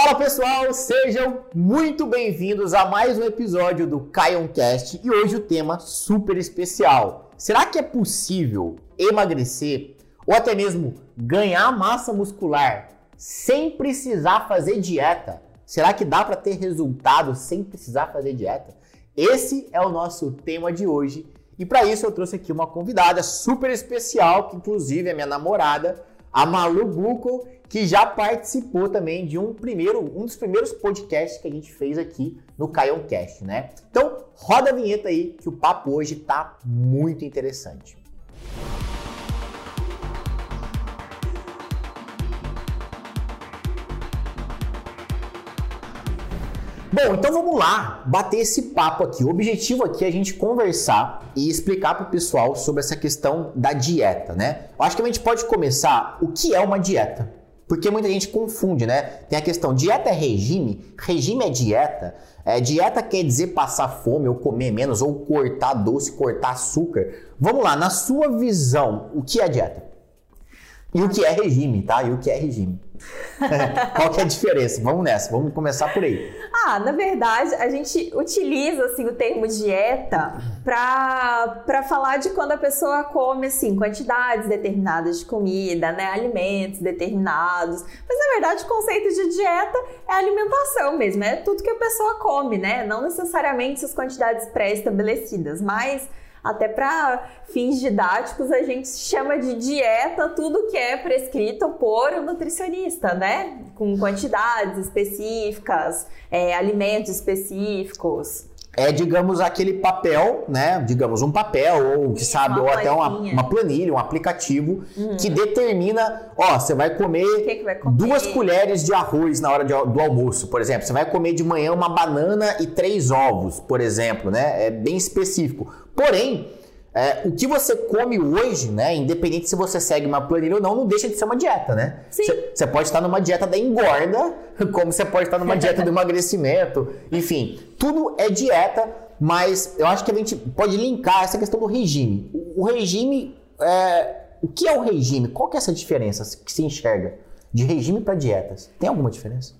Fala pessoal, sejam muito bem-vindos a mais um episódio do Caioncast e hoje o tema super especial. Será que é possível emagrecer ou até mesmo ganhar massa muscular sem precisar fazer dieta? Será que dá para ter resultado sem precisar fazer dieta? Esse é o nosso tema de hoje e para isso eu trouxe aqui uma convidada super especial, que inclusive é minha namorada, a Malu Buco, que já participou também de um primeiro, um dos primeiros podcasts que a gente fez aqui no Caioncast, né? Então, roda a vinheta aí que o papo hoje tá muito interessante. Bom, então vamos lá bater esse papo aqui. O objetivo aqui é a gente conversar e explicar para o pessoal sobre essa questão da dieta, né? Eu acho que a gente pode começar o que é uma dieta. Porque muita gente confunde, né? Tem a questão, dieta é regime? Regime é dieta? É, dieta quer dizer passar fome ou comer menos ou cortar doce, cortar açúcar. Vamos lá, na sua visão, o que é dieta? E o que é regime, tá? E o que é regime? Qual que é a diferença? Vamos nessa, vamos começar por aí. Ah, na verdade, a gente utiliza assim, o termo dieta para falar de quando a pessoa come assim, quantidades determinadas de comida, né? alimentos determinados. Mas na verdade, o conceito de dieta é alimentação mesmo, é tudo que a pessoa come, né? Não necessariamente as quantidades pré-estabelecidas, mas até para fins didáticos, a gente chama de dieta tudo que é prescrito por um nutricionista, né? Com quantidades específicas, é, alimentos específicos é, digamos, aquele papel, né? Digamos, um papel, ou que sabe, ou até uma, uma, planilha, um aplicativo uhum. que determina, ó, você vai comer, que que vai comer, duas colheres de arroz na hora de, do almoço, por exemplo. Você vai comer de manhã uma banana e três ovos, por exemplo, né? É bem específico. Porém, é, o que você come hoje, né, independente se você segue uma planilha ou não, não deixa de ser uma dieta, né? Você pode estar numa dieta da engorda, como você pode estar numa dieta do emagrecimento, enfim, tudo é dieta, mas eu acho que a gente pode linkar essa questão do regime. O, o regime, é, o que é o regime? Qual que é essa diferença que se enxerga de regime para dietas? Tem alguma diferença?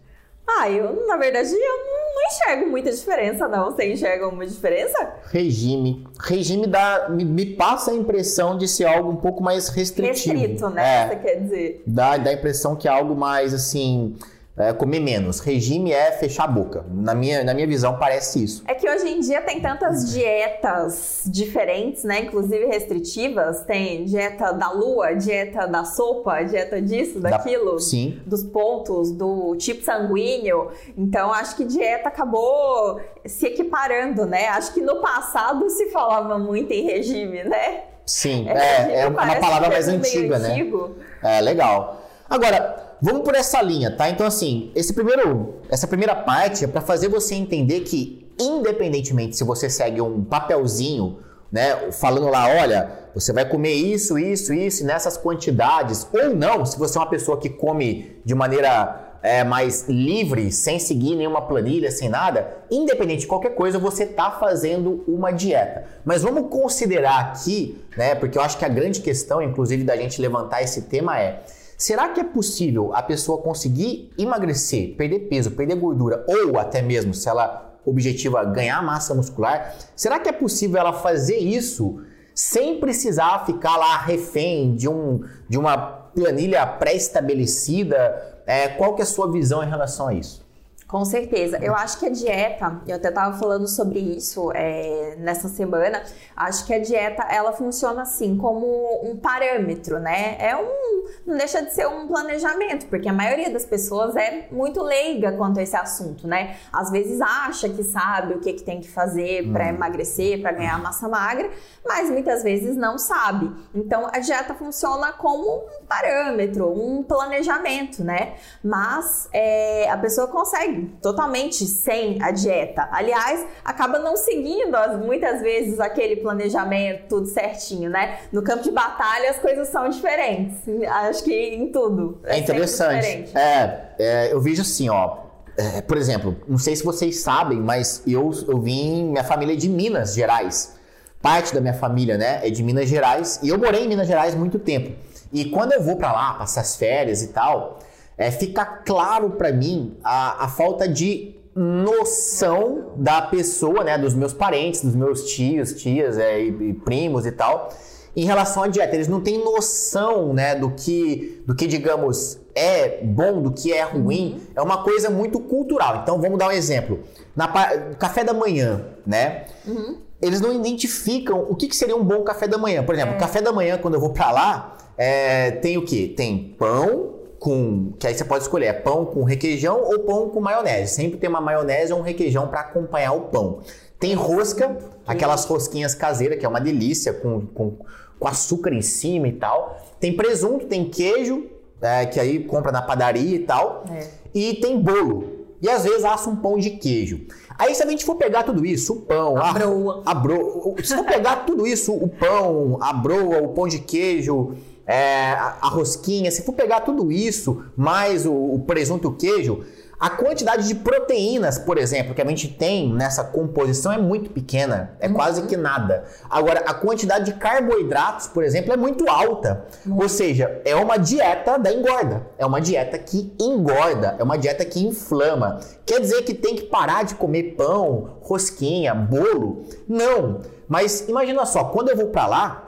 Ah, eu, na verdade, eu não enxergo muita diferença, não. Você enxerga alguma diferença? Regime. Regime dá, me, me, passa a impressão de ser algo um pouco mais restritivo. Restrito, né? É, você quer dizer? Dá, dá a impressão que é algo mais, assim é, comer menos. Regime é fechar a boca. Na minha, na minha visão, parece isso. É que hoje em dia tem tantas dietas diferentes, né? Inclusive restritivas. Tem dieta da lua, dieta da sopa, dieta disso, daquilo. Da... Sim. Dos pontos, do tipo sanguíneo. Então, acho que dieta acabou se equiparando, né? Acho que no passado se falava muito em regime, né? Sim, é, é, é uma palavra mais antiga, né? Antigo. É, legal. Agora, vamos por essa linha, tá? Então, assim, esse primeiro, essa primeira parte é para fazer você entender que, independentemente se você segue um papelzinho, né, falando lá, olha, você vai comer isso, isso, isso, nessas quantidades, ou não, se você é uma pessoa que come de maneira é, mais livre, sem seguir nenhuma planilha, sem nada, independente de qualquer coisa, você está fazendo uma dieta. Mas vamos considerar aqui, né, porque eu acho que a grande questão, inclusive, da gente levantar esse tema é Será que é possível a pessoa conseguir emagrecer, perder peso, perder gordura ou até mesmo se ela objetiva ganhar massa muscular? Será que é possível ela fazer isso sem precisar ficar lá refém de, um, de uma planilha pré-estabelecida? É, qual que é a sua visão em relação a isso? Com certeza. Eu acho que a dieta, eu até estava falando sobre isso é, nessa semana, acho que a dieta ela funciona assim como um parâmetro, né? É um. Não deixa de ser um planejamento, porque a maioria das pessoas é muito leiga quanto a esse assunto, né? Às vezes acha que sabe o que, que tem que fazer para hum. emagrecer, para ganhar massa magra, mas muitas vezes não sabe. Então a dieta funciona como um parâmetro, um planejamento, né? Mas é, a pessoa consegue totalmente sem a dieta. Aliás, acaba não seguindo muitas vezes aquele planejamento tudo certinho, né? No campo de batalha as coisas são diferentes. Acho que em tudo. É, é interessante. É, é, eu vejo assim, ó. É, por exemplo, não sei se vocês sabem, mas eu, eu vim, minha família é de Minas Gerais. Parte da minha família, né, é de Minas Gerais. E eu morei em Minas Gerais muito tempo. E quando eu vou para lá, passar as férias e tal, é, fica claro para mim a, a falta de noção da pessoa, né, dos meus parentes, dos meus tios, tias é, e, e, primos e tal, em relação à dieta. Eles não têm noção, né, do que, do que digamos é bom, do que é ruim. Uhum. É uma coisa muito cultural. Então vamos dar um exemplo. Na café da manhã, né? Uhum. Eles não identificam o que, que, seria um bom café da manhã. Por exemplo, é. café da manhã quando eu vou para lá é, tem o que? Tem pão, com. Que aí você pode escolher: é pão com requeijão ou pão com maionese. Sempre tem uma maionese ou um requeijão para acompanhar o pão. Tem rosca, aquelas rosquinhas caseiras, que é uma delícia, com, com, com açúcar em cima e tal. Tem presunto, tem queijo, é, que aí compra na padaria e tal. É. E tem bolo. E às vezes assa um pão de queijo. Aí se a gente for pegar tudo isso, o pão, a, a broa. A broa. Se for pegar tudo isso, o pão, a broa, o pão de queijo, é, a, rosquinha, se for pegar tudo isso, mais o, o presunto e o queijo, a quantidade de proteínas, por exemplo, que a gente tem nessa composição é muito pequena, é uhum. quase que nada. Agora, a quantidade de carboidratos, por exemplo, é muito alta. Uhum. Ou seja, é uma dieta da engorda. É uma dieta que engorda, é uma dieta que inflama. Quer dizer que tem que parar de comer pão, rosquinha, bolo? Não. Mas imagina só, quando eu vou para lá,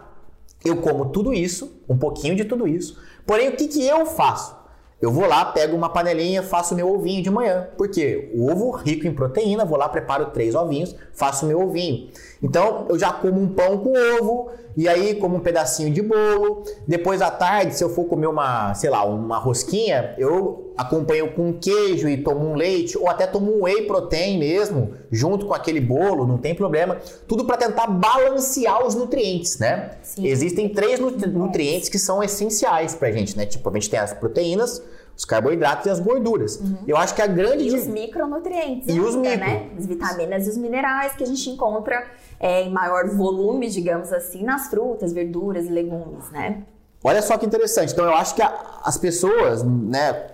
eu como tudo isso, um pouquinho de tudo isso. Porém, o que, que eu faço? Eu vou lá, pego uma panelinha, faço meu ovinho de manhã. Porque o ovo rico em proteína, vou lá, preparo três ovinhos, faço meu ovinho. Então, eu já como um pão com ovo, e aí como um pedacinho de bolo. Depois à tarde, se eu for comer uma, sei lá, uma rosquinha, eu acompanho com queijo e tomo um leite, ou até tomo um whey protein mesmo, junto com aquele bolo, não tem problema. Tudo para tentar balancear os nutrientes, né? Sim. Existem três nutrientes que são essenciais pra gente, né? Tipo, a gente tem as proteínas, os carboidratos e as gorduras. Uhum. Eu acho que a grande. E os micronutrientes. E os micro. né? As vitaminas e os minerais que a gente encontra é, em maior volume, digamos assim, nas frutas, verduras e legumes, né? Olha só que interessante. Então eu acho que a, as pessoas, né,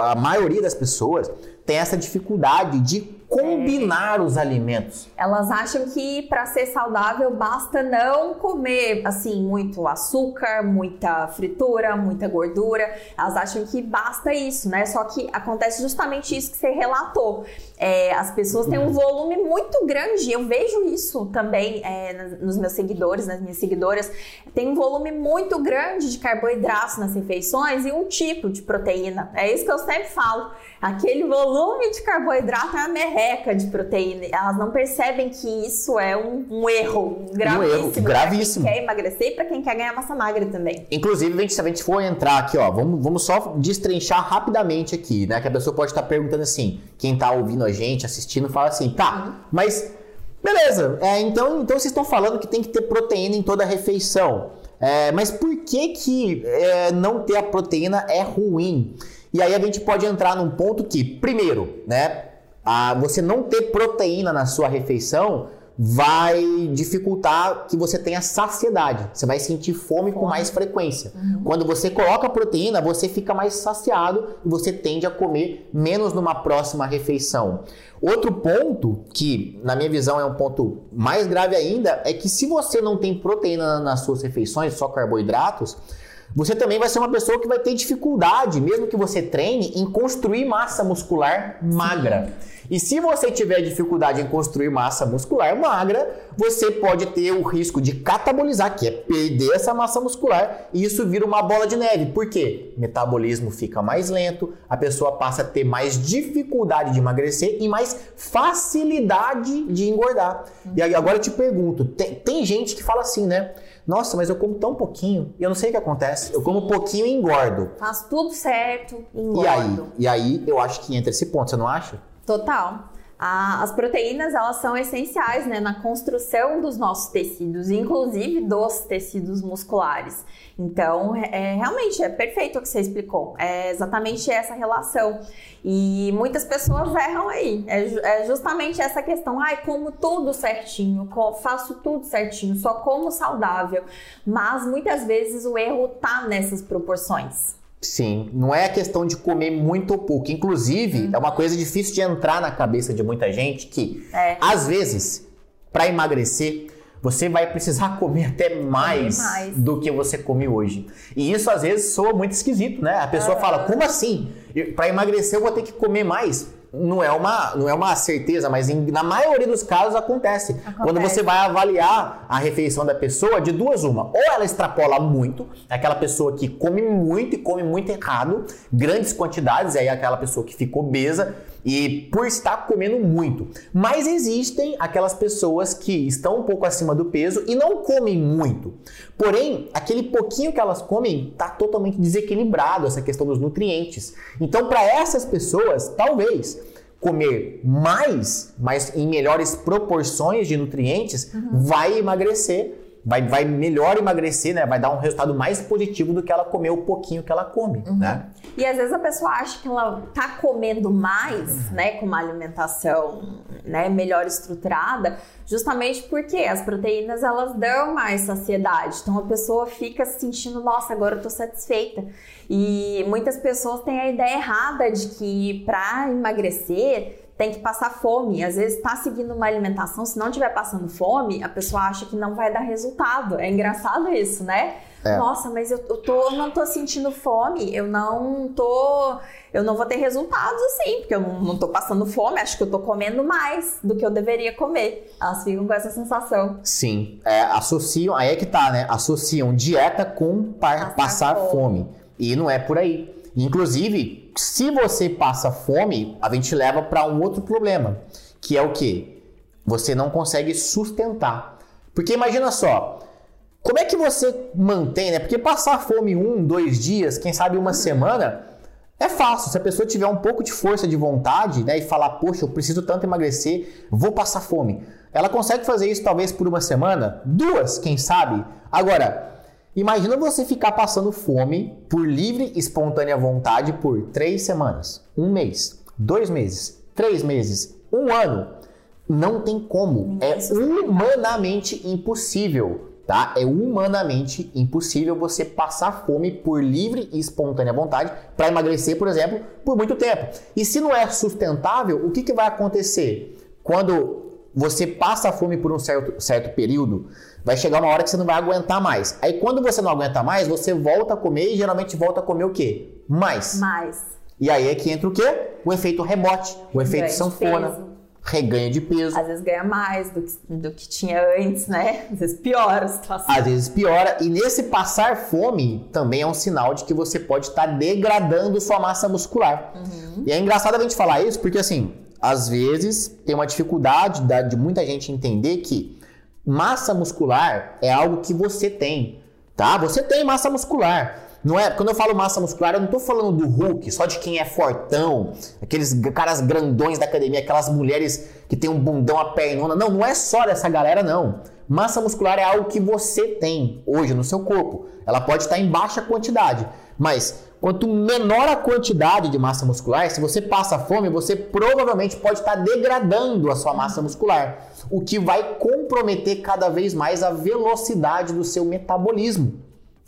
a maioria das pessoas tem essa dificuldade de combinar é. os alimentos. Elas acham que para ser saudável basta não comer assim muito açúcar, muita fritura, muita gordura. Elas acham que basta isso, né? Só que acontece justamente isso que você relatou. É, as pessoas têm um volume muito grande. Eu vejo isso também é, nos meus seguidores, nas minhas seguidoras. Tem um volume muito grande de carboidratos nas refeições e um tipo de proteína. É isso que eu sempre falo. Aquele volume de carboidrato é a merreca de proteína. Elas não percebem que isso é um, um erro gravíssimo. Um erro gravíssimo. Pra quem quer emagrecer e para quem quer ganhar massa magra também. Inclusive, se a gente for entrar aqui, ó, vamos, vamos só destrinchar rapidamente aqui, né? Que a pessoa pode estar perguntando assim, quem está ouvindo a gente, assistindo, fala assim, tá, uhum. mas beleza, é, então, então vocês estão falando que tem que ter proteína em toda a refeição. É, mas por que que é, não ter a proteína é ruim? E aí a gente pode entrar num ponto que, primeiro, né, a, você não ter proteína na sua refeição vai dificultar que você tenha saciedade. Você vai sentir fome com mais frequência. Uhum. Quando você coloca proteína, você fica mais saciado e você tende a comer menos numa próxima refeição. Outro ponto, que na minha visão é um ponto mais grave ainda, é que se você não tem proteína nas suas refeições, só carboidratos, você também vai ser uma pessoa que vai ter dificuldade, mesmo que você treine, em construir massa muscular magra. E se você tiver dificuldade em construir massa muscular magra, você pode ter o risco de catabolizar, que é perder essa massa muscular, e isso vira uma bola de neve. Por quê? Metabolismo fica mais lento, a pessoa passa a ter mais dificuldade de emagrecer e mais facilidade de engordar. E agora eu te pergunto, tem, tem gente que fala assim, né? Nossa, mas eu como tão pouquinho e eu não sei o que acontece. Eu como pouquinho e engordo. Faz tudo certo, engordo. E aí, e aí eu acho que entra esse ponto, você não acha? Total. As proteínas elas são essenciais né, na construção dos nossos tecidos, inclusive dos tecidos musculares. Então, é, realmente é perfeito o que você explicou. É exatamente essa relação. E muitas pessoas erram aí. É, é justamente essa questão. Ai, como tudo certinho, faço tudo certinho, só como saudável. Mas muitas vezes o erro tá nessas proporções. Sim, não é a questão de comer muito ou pouco. Inclusive, uhum. é uma coisa difícil de entrar na cabeça de muita gente que, é. às vezes, para emagrecer, você vai precisar comer até mais, mais, do que você come hoje. E isso às vezes soa muito esquisito, né? A pessoa fala: como assim? Para emagrecer eu vou ter que comer mais? Não é uma, não é uma certeza, mas em, na maioria dos casos acontece. acontece. Quando você vai avaliar a refeição da pessoa, de duas uma. Ou ela extrapola muito, é aquela pessoa que come muito e come muito errado, grandes quantidades, aí é aquela pessoa que fica obesa e por estar comendo muito. Mas existem aquelas pessoas que estão um pouco acima do peso e não comem muito. Porém, aquele pouquinho que elas comem está totalmente desequilibrado essa questão dos nutrientes. Então, para essas pessoas, talvez comer mais, mas em melhores proporções de nutrientes, uhum. vai emagrecer vai, vai melhor emagrecer, né? Vai dar um resultado mais positivo do que ela comer o pouquinho que ela come, uhum. né? E às vezes a pessoa acha que ela tá comendo mais, uhum. né, com uma alimentação, né, melhor estruturada, justamente porque as proteínas elas dão mais saciedade. Então a pessoa fica se sentindo, nossa, agora eu tô satisfeita. E muitas pessoas têm a ideia errada de que para emagrecer tem que passar fome. Às vezes está seguindo uma alimentação, se não estiver passando fome, a pessoa acha que não vai dar resultado. É engraçado isso, né? É. Nossa, mas eu, eu, tô, eu não tô sentindo fome, eu não tô. Eu não vou ter resultados assim, porque eu não, não tô passando fome, acho que eu tô comendo mais do que eu deveria comer. Elas ficam com essa sensação. Sim, é, associam, aí é que tá, né? Associam dieta com passar, passar fome. fome. E não é por aí. Inclusive, se você passa fome, a gente leva para um outro problema, que é o que? Você não consegue sustentar. Porque imagina só, como é que você mantém, né? Porque passar fome um, dois dias, quem sabe uma semana, é fácil. Se a pessoa tiver um pouco de força de vontade, né, e falar, poxa, eu preciso tanto emagrecer, vou passar fome. Ela consegue fazer isso talvez por uma semana, duas, quem sabe. Agora, Imagina você ficar passando fome por livre e espontânea vontade por três semanas, um mês, dois meses, três meses, um ano. Não tem como. É humanamente impossível, tá? É humanamente impossível você passar fome por livre e espontânea vontade para emagrecer, por exemplo, por muito tempo. E se não é sustentável, o que, que vai acontecer? Quando você passa fome por um certo, certo período, vai chegar uma hora que você não vai aguentar mais. Aí quando você não aguenta mais, você volta a comer e geralmente volta a comer o quê? Mais. Mais. E aí é que entra o quê? O efeito rebote, o efeito sanfona. Reganho de peso. Às vezes ganha mais do que, do que tinha antes, né? Às vezes piora a situação. Às vezes piora. E nesse passar fome também é um sinal de que você pode estar tá degradando sua massa muscular. Uhum. E é engraçado a gente falar isso porque, assim, às vezes tem uma dificuldade de muita gente entender que massa muscular é algo que você tem, tá? Você tem massa muscular. Não é, quando eu falo massa muscular, eu não estou falando do Hulk, só de quem é fortão, aqueles caras grandões da academia, aquelas mulheres que tem um bundão a pernona. Não, não é só dessa galera não. Massa muscular é algo que você tem hoje no seu corpo. Ela pode estar em baixa quantidade, mas Quanto menor a quantidade de massa muscular, se você passa fome, você provavelmente pode estar degradando a sua massa muscular, o que vai comprometer cada vez mais a velocidade do seu metabolismo.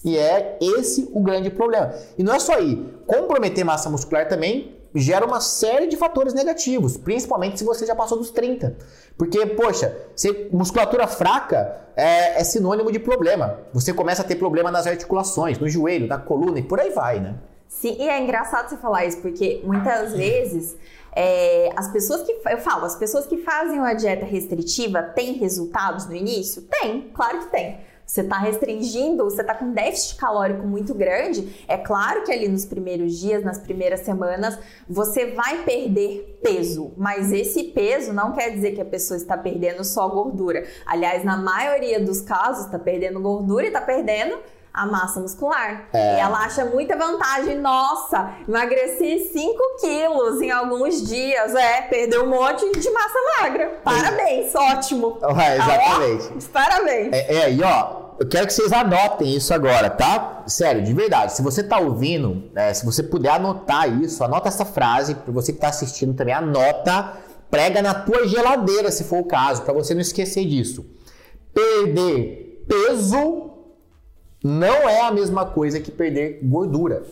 E é esse o grande problema. E não é só aí. Comprometer massa muscular também gera uma série de fatores negativos, principalmente se você já passou dos 30. Porque, poxa, se musculatura fraca é, é, sinônimo de problema. Você começa a ter problema nas articulações, no joelho, na coluna e por aí vai, né? Sim, e é engraçado você falar isso, porque muitas vezes é, as pessoas que. Eu falo, as pessoas que fazem uma dieta restritiva têm resultados no início? Tem, claro que tem você está restringindo, você está com déficit calórico muito grande, é claro que ali nos primeiros dias, nas primeiras semanas, você vai perder peso, mas esse peso não quer dizer que a pessoa está perdendo só gordura. Aliás, na maioria dos casos, está perdendo gordura e está perdendo a massa muscular. É. E ela acha muita vantagem. Nossa, emagreci 5 quilos em alguns dias. É, perdeu um monte de massa magra. Parabéns, é. ótimo. É, exatamente. Ah, parabéns. É, é, e ó, eu quero que vocês anotem isso agora, tá? Sério, de verdade. Se você tá ouvindo, é, se você puder anotar isso, anota essa frase. Para você que tá assistindo também, anota. Prega na tua geladeira, se for o caso, para você não esquecer disso. Perder peso não é a mesma coisa que perder gordura.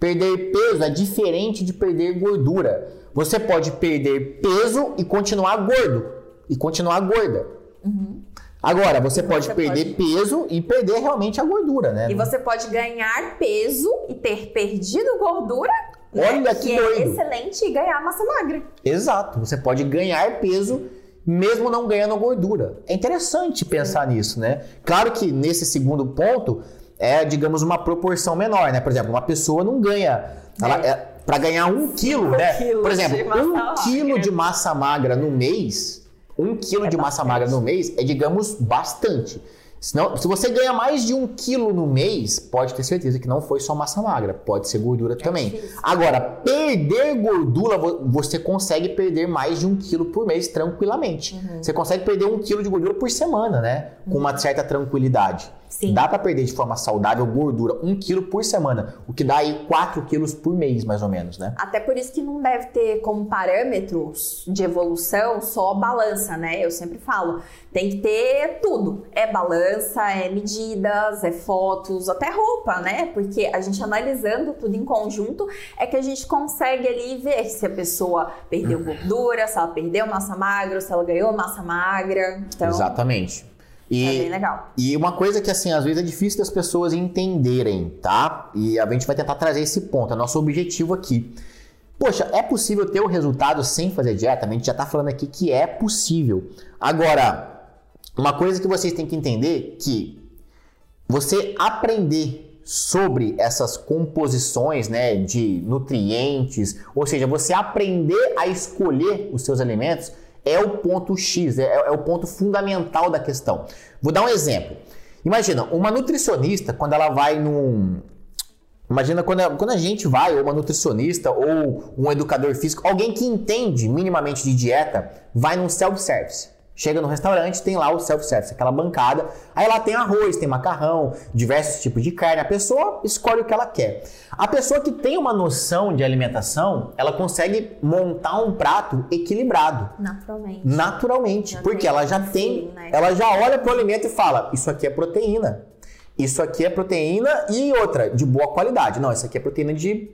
Perder peso é diferente de perder gordura. Você pode perder peso e continuar gordo e continuar gorda. Uhum. Agora, você pode você perder pode... peso e perder realmente a gordura, né? E você pode ganhar peso e ter perdido gordura. Né? Olha né? que, que é doido. É excelente e ganhar massa magra. Exato. Você pode ganhar peso mesmo não ganhando gordura. É interessante pensar Sim. nisso, né? Claro que nesse segundo ponto é, digamos, uma proporção menor, né? Por exemplo, uma pessoa não ganha. Ela, é, para ganhar um quilo, né? Por exemplo, um quilo de massa magra no mês, um quilo é de massa magra no mês é, digamos, bastante. Senão, se você ganha mais de um quilo no mês, pode ter certeza que não foi só massa magra, pode ser gordura também. Agora, perder gordura, você consegue perder mais de um quilo por mês tranquilamente. Uhum. Você consegue perder um quilo de gordura por semana, né? Com uma certa tranquilidade. Sim. Dá para perder de forma saudável gordura, um quilo por semana, o que dá aí 4 quilos por mês, mais ou menos, né? Até por isso que não deve ter como parâmetros de evolução só balança, né? Eu sempre falo, tem que ter tudo. É balança, é medidas, é fotos, até roupa, né? Porque a gente analisando tudo em conjunto é que a gente consegue ali ver se a pessoa perdeu gordura, se ela perdeu massa magra, se ela ganhou massa magra. Então, Exatamente. E, é bem legal. E uma coisa que, assim, às vezes é difícil das pessoas entenderem, tá? E a gente vai tentar trazer esse ponto, é nosso objetivo aqui. Poxa, é possível ter o resultado sem fazer dieta? A gente já tá falando aqui que é possível. Agora, uma coisa que vocês têm que entender que você aprender sobre essas composições né, de nutrientes, ou seja, você aprender a escolher os seus alimentos, é o ponto X, é, é o ponto fundamental da questão. Vou dar um exemplo. Imagina, uma nutricionista, quando ela vai num. Imagina quando quando a gente vai, ou uma nutricionista, ou um educador físico, alguém que entende minimamente de dieta, vai num self-service. Chega no restaurante, tem lá o self-service, aquela bancada. Aí lá tem arroz, tem macarrão, diversos tipos de carne. A pessoa escolhe o que ela quer. A pessoa que tem uma noção de alimentação, ela consegue montar um prato equilibrado. Naturalmente. Naturalmente. Naturalmente porque ela já tem, né? ela já olha para o alimento e fala: Isso aqui é proteína. Isso aqui é proteína e outra, de boa qualidade. Não, isso aqui é proteína de,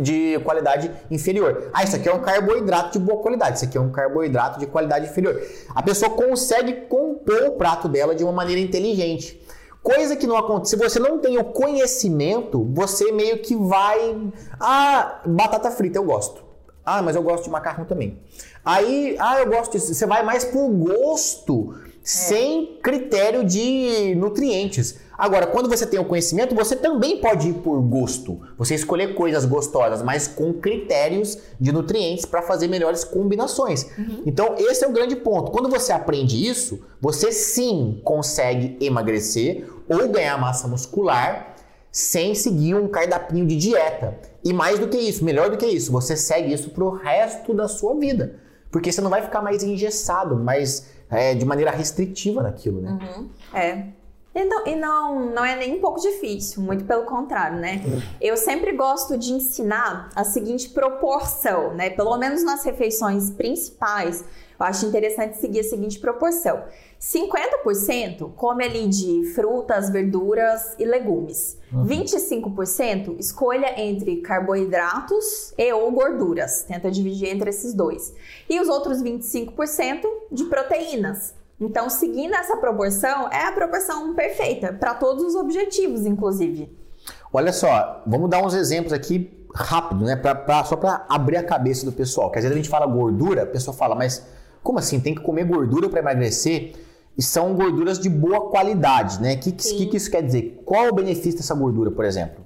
de qualidade inferior. Ah, isso aqui é um carboidrato de boa qualidade. Isso aqui é um carboidrato de qualidade inferior. A pessoa consegue compor o prato dela de uma maneira inteligente. Coisa que não acontece. Se você não tem o conhecimento, você meio que vai. Ah, batata frita eu gosto. Ah, mas eu gosto de macarrão também. Aí, ah, eu gosto disso. Você vai mais por gosto. Sem critério de nutrientes. Agora, quando você tem o conhecimento, você também pode ir por gosto. Você escolher coisas gostosas, mas com critérios de nutrientes para fazer melhores combinações. Uhum. Então, esse é o grande ponto. Quando você aprende isso, você sim consegue emagrecer ou ganhar massa muscular sem seguir um cardápio de dieta. E mais do que isso, melhor do que isso, você segue isso pro resto da sua vida. Porque você não vai ficar mais engessado, mais é, de maneira restritiva naquilo, né? Uhum. É. E, não, e não, não é nem um pouco difícil, muito pelo contrário, né? Eu sempre gosto de ensinar a seguinte proporção, né? Pelo menos nas refeições principais, eu acho interessante seguir a seguinte proporção: 50% come ali de frutas, verduras e legumes. Uhum. 25% escolha entre carboidratos e ou gorduras. Tenta dividir entre esses dois. E os outros 25% de proteínas. Então, seguindo essa proporção, é a proporção perfeita para todos os objetivos, inclusive. Olha só, vamos dar uns exemplos aqui rápido, né? Pra, pra só para abrir a cabeça do pessoal. Que às vezes a gente fala gordura, a pessoa fala, mas como assim? Tem que comer gordura para emagrecer? E são gorduras de boa qualidade, né? O que, que, que isso quer dizer? Qual o benefício dessa gordura, por exemplo?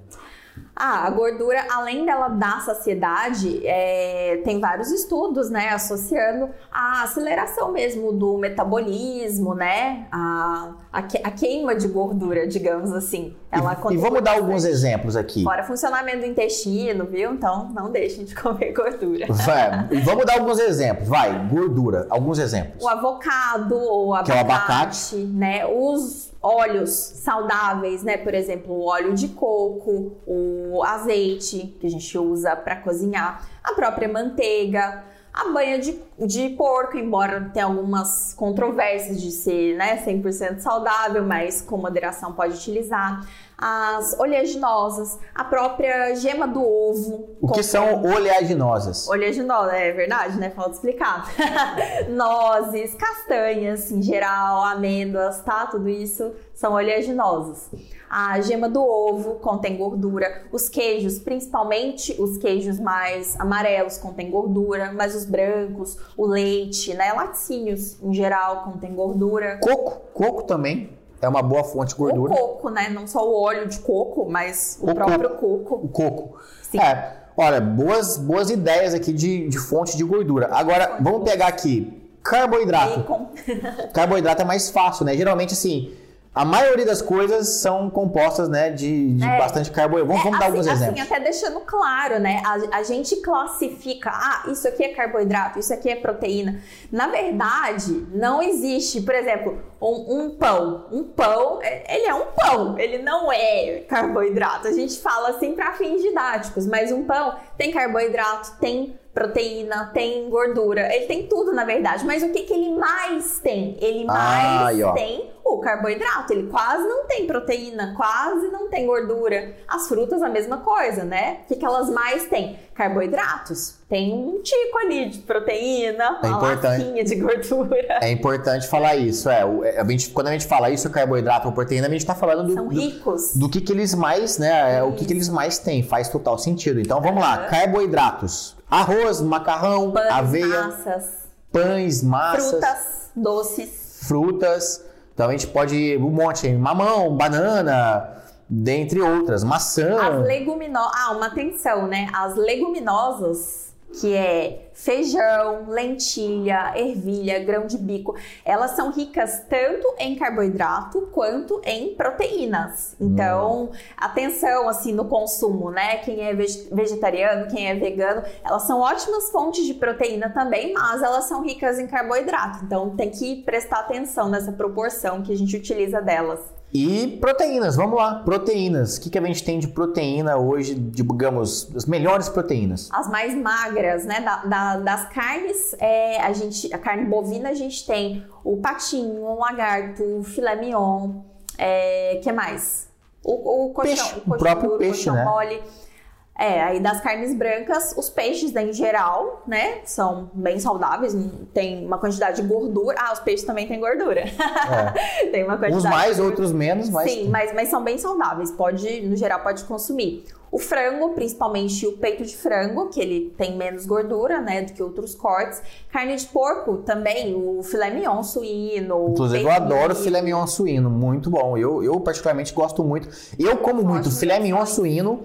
Ah, a gordura, além dela dar saciedade, é, tem vários estudos, né, associando a aceleração mesmo do metabolismo, né, a, a, a queima de gordura, digamos assim. Ela e, e vamos dar alguns exemplos aqui. Fora funcionamento do intestino, viu? Então, não deixem de comer gordura. Vai, e vamos dar alguns exemplos. Vai, gordura, alguns exemplos. O avocado, o abacate, que é o abacate, né, os óleos saudáveis, né? Por exemplo, o óleo de coco, o azeite que a gente usa para cozinhar, a própria manteiga, a banha de, de porco, embora tenha algumas controvérsias de ser né, 100% saudável, mas com moderação pode utilizar. As oleaginosas, a própria gema do ovo. O que são oleaginosas? Oleaginosas, é verdade, né? Falta explicar. Nozes, castanhas em geral, amêndoas, tá? Tudo isso são oleaginosas. A gema do ovo contém gordura. Os queijos, principalmente os queijos mais amarelos, contêm gordura, mas os brancos, o leite, né? Laticínios em geral contém gordura. Coco, coco também é uma boa fonte de gordura. O coco, né? Não só o óleo de coco, mas o, o próprio coco. coco. O coco. Sim. É. Olha, boas, boas ideias aqui de, de fonte de gordura. Agora, vamos pegar aqui carboidrato. Bacon. carboidrato é mais fácil, né? Geralmente, assim, a maioria das coisas são compostas, né, de, de é. bastante carboidrato. Vamos, é, vamos dar assim, alguns assim, exemplos. Assim, até deixando claro, né, a, a, gente classifica, ah, isso aqui é carboidrato, isso aqui é proteína. Na verdade, não existe, por exemplo, um, um pão. Um pão, é, ele é um pão, ele não é carboidrato. A gente fala assim para fins didáticos, mas um pão tem carboidrato, tem proteína, tem gordura, ele tem tudo na verdade. Mas o que, que ele mais tem? Ele mais Ai, tem o carboidrato. Ele quase não tem proteína, quase não tem gordura. As frutas a mesma coisa, né? O que, que elas mais têm? Carboidratos. Tem um tico ali de proteína, é uma latinha de gordura. É importante falar isso. É, é, a gente, quando a gente fala isso, carboidrato ou proteína, a gente está falando do, São ricos. do, do que, que eles mais, né? É, o que, que eles mais têm. Faz total sentido. Então vamos lá, carboidratos Arroz, macarrão, pães, aveia, massas, pães, massas, frutas, doces, frutas. Então a gente pode um monte, mamão, banana, dentre outras, maçã. As leguminosas, ah, uma atenção, né? As leguminosas que é feijão, lentilha, ervilha, grão de bico. Elas são ricas tanto em carboidrato quanto em proteínas. Então, hum. atenção assim no consumo, né? Quem é vegetariano, quem é vegano, elas são ótimas fontes de proteína também, mas elas são ricas em carboidrato. Então, tem que prestar atenção nessa proporção que a gente utiliza delas. E proteínas, vamos lá, proteínas. O que, que a gente tem de proteína hoje, digamos, as melhores proteínas? As mais magras, né? Da, da, das carnes, é, a gente, a carne bovina, a gente tem o patinho, o lagarto, o filé mignon, é, que mais? O, o, peixe, o, o próprio duro, peixe, né? mole. É, aí das carnes brancas, os peixes né, em geral, né, são bem saudáveis, tem uma quantidade de gordura. Ah, os peixes também têm gordura. É. tem uma quantidade. Uns mais, outros menos, mas. Sim, mas, mas são bem saudáveis, pode, no geral, pode consumir. O frango, principalmente o peito de frango, que ele tem menos gordura, né, do que outros cortes. Carne de porco também, o filé mignon suíno. Inclusive, eu adoro filé mignon suíno, muito bom. Eu, eu particularmente gosto muito. Eu como muito filé mignon suíno.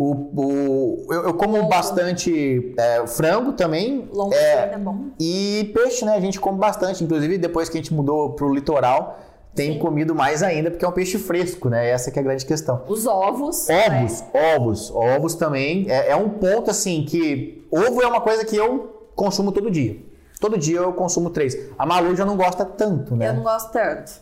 O, o, eu, eu como bastante é, frango também. Longo é, é bom. E peixe, né? A gente come bastante. Inclusive, depois que a gente mudou pro litoral, tem Sim. comido mais ainda, porque é um peixe fresco, né? Essa que é a grande questão. Os ovos. Ovos, né? ovos. Ovos também. É, é um ponto, assim, que... Ovo é uma coisa que eu consumo todo dia. Todo dia eu consumo três. A Malu já não gosta tanto, né? Eu não gosto tanto.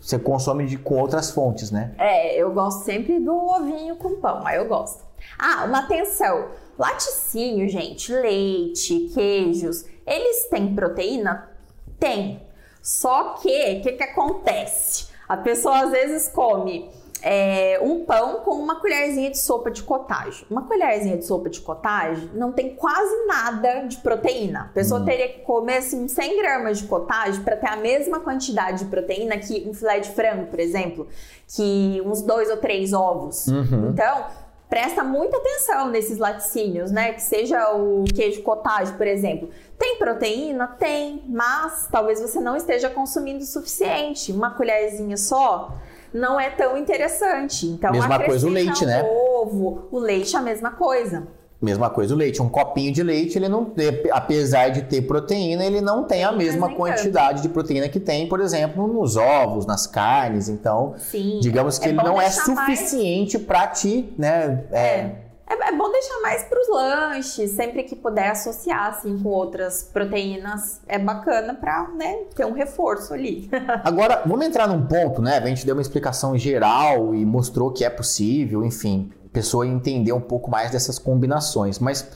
Você consome de, com outras fontes, né? É, eu gosto sempre do ovinho com pão, aí eu gosto. Ah, uma atenção. Laticínio, gente, leite, queijos, eles têm proteína? Tem. Só que, o que, que acontece? A pessoa às vezes come é, um pão com uma colherzinha de sopa de cottage. Uma colherzinha de sopa de cottage não tem quase nada de proteína. A pessoa hum. teria que comer assim, 100 gramas de cottage para ter a mesma quantidade de proteína que um filé de frango, por exemplo, que uns dois ou três ovos. Uhum. Então, presta muita atenção nesses laticínios, né? Que seja o queijo cottage, por exemplo. Tem proteína? Tem, mas talvez você não esteja consumindo o suficiente. Uma colherzinha só não é tão interessante. Então, mesma coisa o leite, né? O ovo, o leite é a mesma coisa. Mesma coisa o leite, um copinho de leite, ele não, apesar de ter proteína, ele não tem a mesma quantidade de proteína que tem, por exemplo, nos ovos, nas carnes. Então, Sim, digamos que é ele não é suficiente mais... para ti, né? É. é. É, é bom deixar mais para os lanches, sempre que puder associar assim com outras proteínas, é bacana para né, ter um reforço ali. Agora, vamos entrar num ponto, né? A gente deu uma explicação geral e mostrou que é possível, enfim pessoa entender um pouco mais dessas combinações. Mas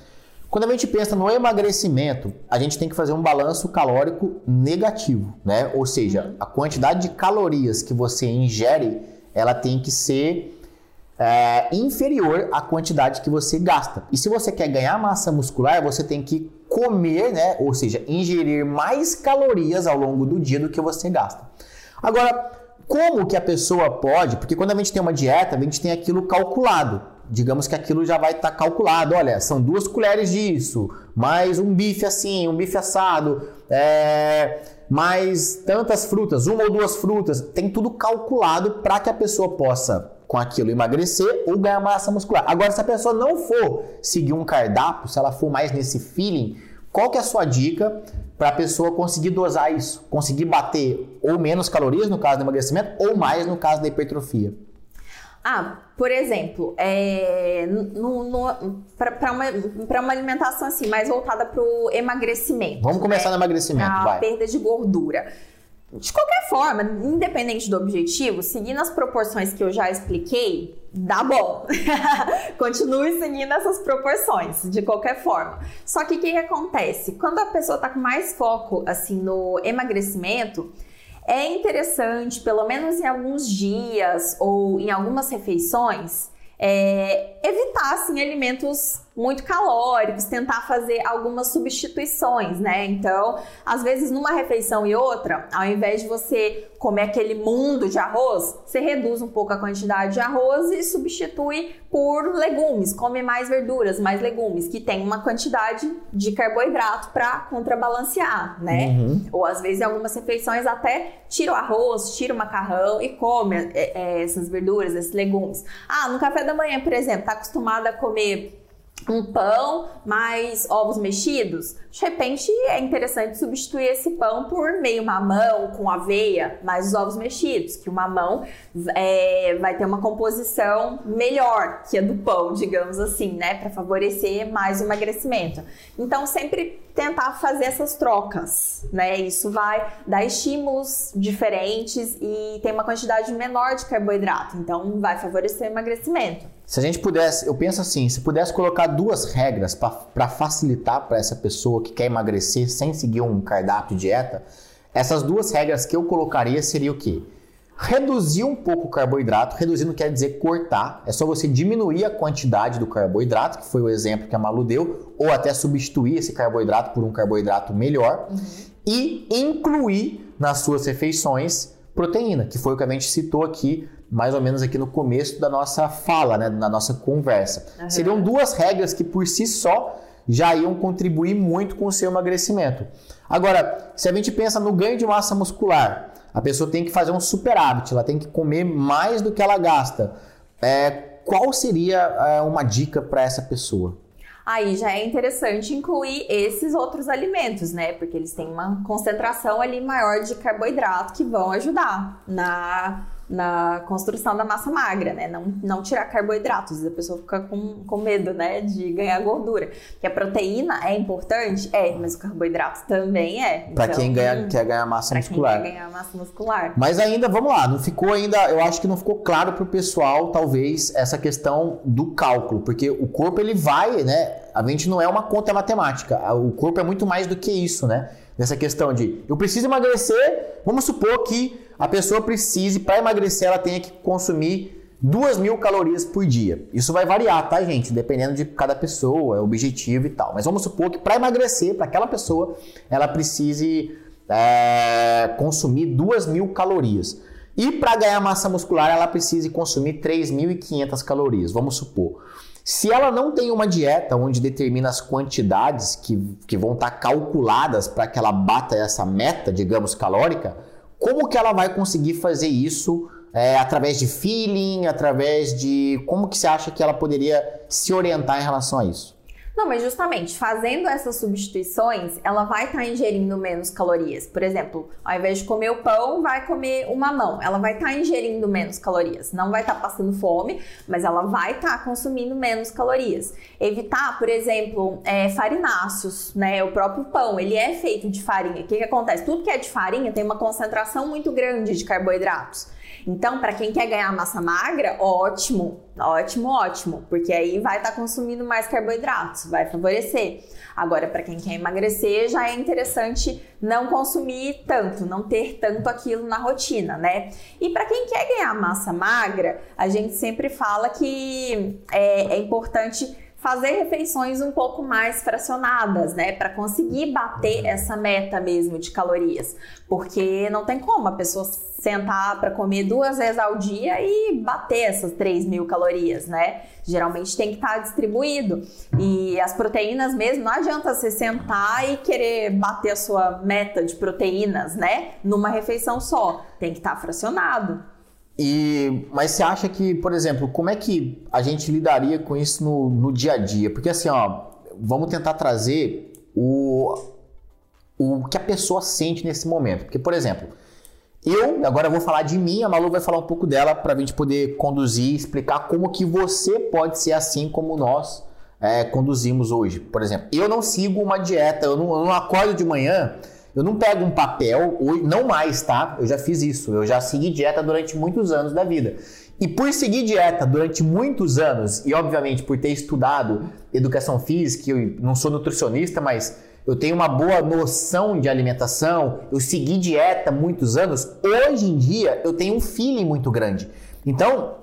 quando a gente pensa no emagrecimento, a gente tem que fazer um balanço calórico negativo, né? Ou seja, a quantidade de calorias que você ingere, ela tem que ser é, inferior à quantidade que você gasta. E se você quer ganhar massa muscular, você tem que comer, né? Ou seja, ingerir mais calorias ao longo do dia do que você gasta. Agora, como que a pessoa pode? Porque quando a gente tem uma dieta, a gente tem aquilo calculado. Digamos que aquilo já vai estar tá calculado. Olha, são duas colheres disso, mais um bife assim, um bife assado, é, mais tantas frutas, uma ou duas frutas. Tem tudo calculado para que a pessoa possa com aquilo emagrecer ou ganhar massa muscular. Agora, se a pessoa não for seguir um cardápio, se ela for mais nesse feeling, qual que é a sua dica para a pessoa conseguir dosar isso? Conseguir bater ou menos calorias no caso do emagrecimento ou mais no caso da hipertrofia? Ah, por exemplo, é, para uma, uma alimentação assim mais voltada para o emagrecimento. Vamos começar né? no emagrecimento, a vai. perda de gordura. De qualquer forma, independente do objetivo, seguindo as proporções que eu já expliquei, dá bom. Continue seguindo essas proporções, de qualquer forma. Só que o que, que acontece? Quando a pessoa está com mais foco assim no emagrecimento, é interessante, pelo menos em alguns dias ou em algumas refeições, é, evitar assim, alimentos muito calóricos, tentar fazer algumas substituições, né? Então, às vezes numa refeição e outra, ao invés de você comer aquele mundo de arroz, você reduz um pouco a quantidade de arroz e substitui por legumes, come mais verduras, mais legumes, que tem uma quantidade de carboidrato para contrabalancear, né? Uhum. Ou às vezes em algumas refeições até tira o arroz, tira o macarrão e come é, é, essas verduras, esses legumes. Ah, no café da manhã, por exemplo, tá acostumado a comer um pão mais ovos mexidos, de repente é interessante substituir esse pão por meio mamão com aveia, mais os ovos mexidos, que o mamão é, vai ter uma composição melhor que a do pão, digamos assim, né, para favorecer mais o emagrecimento. Então sempre tentar fazer essas trocas, né? Isso vai dar estímulos diferentes e tem uma quantidade menor de carboidrato, então vai favorecer o emagrecimento. Se a gente pudesse, eu penso assim, se pudesse colocar duas regras para facilitar para essa pessoa que quer emagrecer sem seguir um cardápio dieta, essas duas regras que eu colocaria seria o quê? Reduzir um pouco o carboidrato, reduzir não quer dizer cortar, é só você diminuir a quantidade do carboidrato, que foi o exemplo que a Malu deu, ou até substituir esse carboidrato por um carboidrato melhor, uhum. e incluir nas suas refeições proteína, que foi o que a gente citou aqui mais ou menos aqui no começo da nossa fala, né, da nossa conversa. Uhum. Seriam duas regras que por si só já iam contribuir muito com o seu emagrecimento. Agora, se a gente pensa no ganho de massa muscular, a pessoa tem que fazer um superávit, ela tem que comer mais do que ela gasta. É, qual seria é, uma dica para essa pessoa? Aí já é interessante incluir esses outros alimentos, né? Porque eles têm uma concentração ali maior de carboidrato que vão ajudar na na construção da massa magra, né? Não, não tirar carboidratos. A pessoa fica com, com medo, né? De ganhar gordura. Porque a proteína é importante? É, mas o carboidrato também é. Então, quem ganha, quer ganhar massa muscular. Quem quer ganhar massa muscular. Mas ainda, vamos lá, não ficou ainda, eu acho que não ficou claro pro pessoal, talvez, essa questão do cálculo. Porque o corpo, ele vai, né? A gente não é uma conta matemática. O corpo é muito mais do que isso, né? Nessa questão de eu preciso emagrecer, vamos supor que a pessoa precise, para emagrecer, ela tenha que consumir 2 mil calorias por dia. Isso vai variar, tá, gente? Dependendo de cada pessoa, objetivo e tal. Mas vamos supor que para emagrecer, para aquela pessoa, ela precise é, consumir 2 mil calorias. E para ganhar massa muscular, ela precise consumir 3.500 calorias, vamos supor. Se ela não tem uma dieta onde determina as quantidades que, que vão estar tá calculadas para que ela bata essa meta, digamos, calórica, como que ela vai conseguir fazer isso é, através de feeling, através de como que você acha que ela poderia se orientar em relação a isso? Não, mas justamente fazendo essas substituições, ela vai estar tá ingerindo menos calorias. Por exemplo, ao invés de comer o pão, vai comer o mamão. Ela vai estar tá ingerindo menos calorias. Não vai estar tá passando fome, mas ela vai estar tá consumindo menos calorias. Evitar, por exemplo, é, farináceos, né? O próprio pão, ele é feito de farinha. O que, que acontece? Tudo que é de farinha tem uma concentração muito grande de carboidratos. Então, para quem quer ganhar massa magra, ótimo, ótimo, ótimo, porque aí vai estar tá consumindo mais carboidratos, vai favorecer. Agora, para quem quer emagrecer, já é interessante não consumir tanto, não ter tanto aquilo na rotina, né? E para quem quer ganhar massa magra, a gente sempre fala que é, é importante fazer refeições um pouco mais fracionadas, né, para conseguir bater essa meta mesmo de calorias, porque não tem como a pessoa sentar para comer duas vezes ao dia e bater essas 3 mil calorias, né? Geralmente tem que estar tá distribuído. E as proteínas mesmo, não adianta você sentar e querer bater a sua meta de proteínas, né? Numa refeição só. Tem que estar tá fracionado. E, mas você acha que, por exemplo, como é que a gente lidaria com isso no, no dia a dia? Porque assim, ó, vamos tentar trazer o, o que a pessoa sente nesse momento. Porque, por exemplo, eu, agora vou falar de mim, a Malu vai falar um pouco dela para a gente poder conduzir, explicar como que você pode ser assim como nós é, conduzimos hoje. Por exemplo, eu não sigo uma dieta, eu não, eu não acordo de manhã eu não pego um papel, não mais, tá? Eu já fiz isso. Eu já segui dieta durante muitos anos da vida. E por seguir dieta durante muitos anos, e obviamente por ter estudado educação física, eu não sou nutricionista, mas eu tenho uma boa noção de alimentação, eu segui dieta muitos anos, hoje em dia eu tenho um feeling muito grande. Então,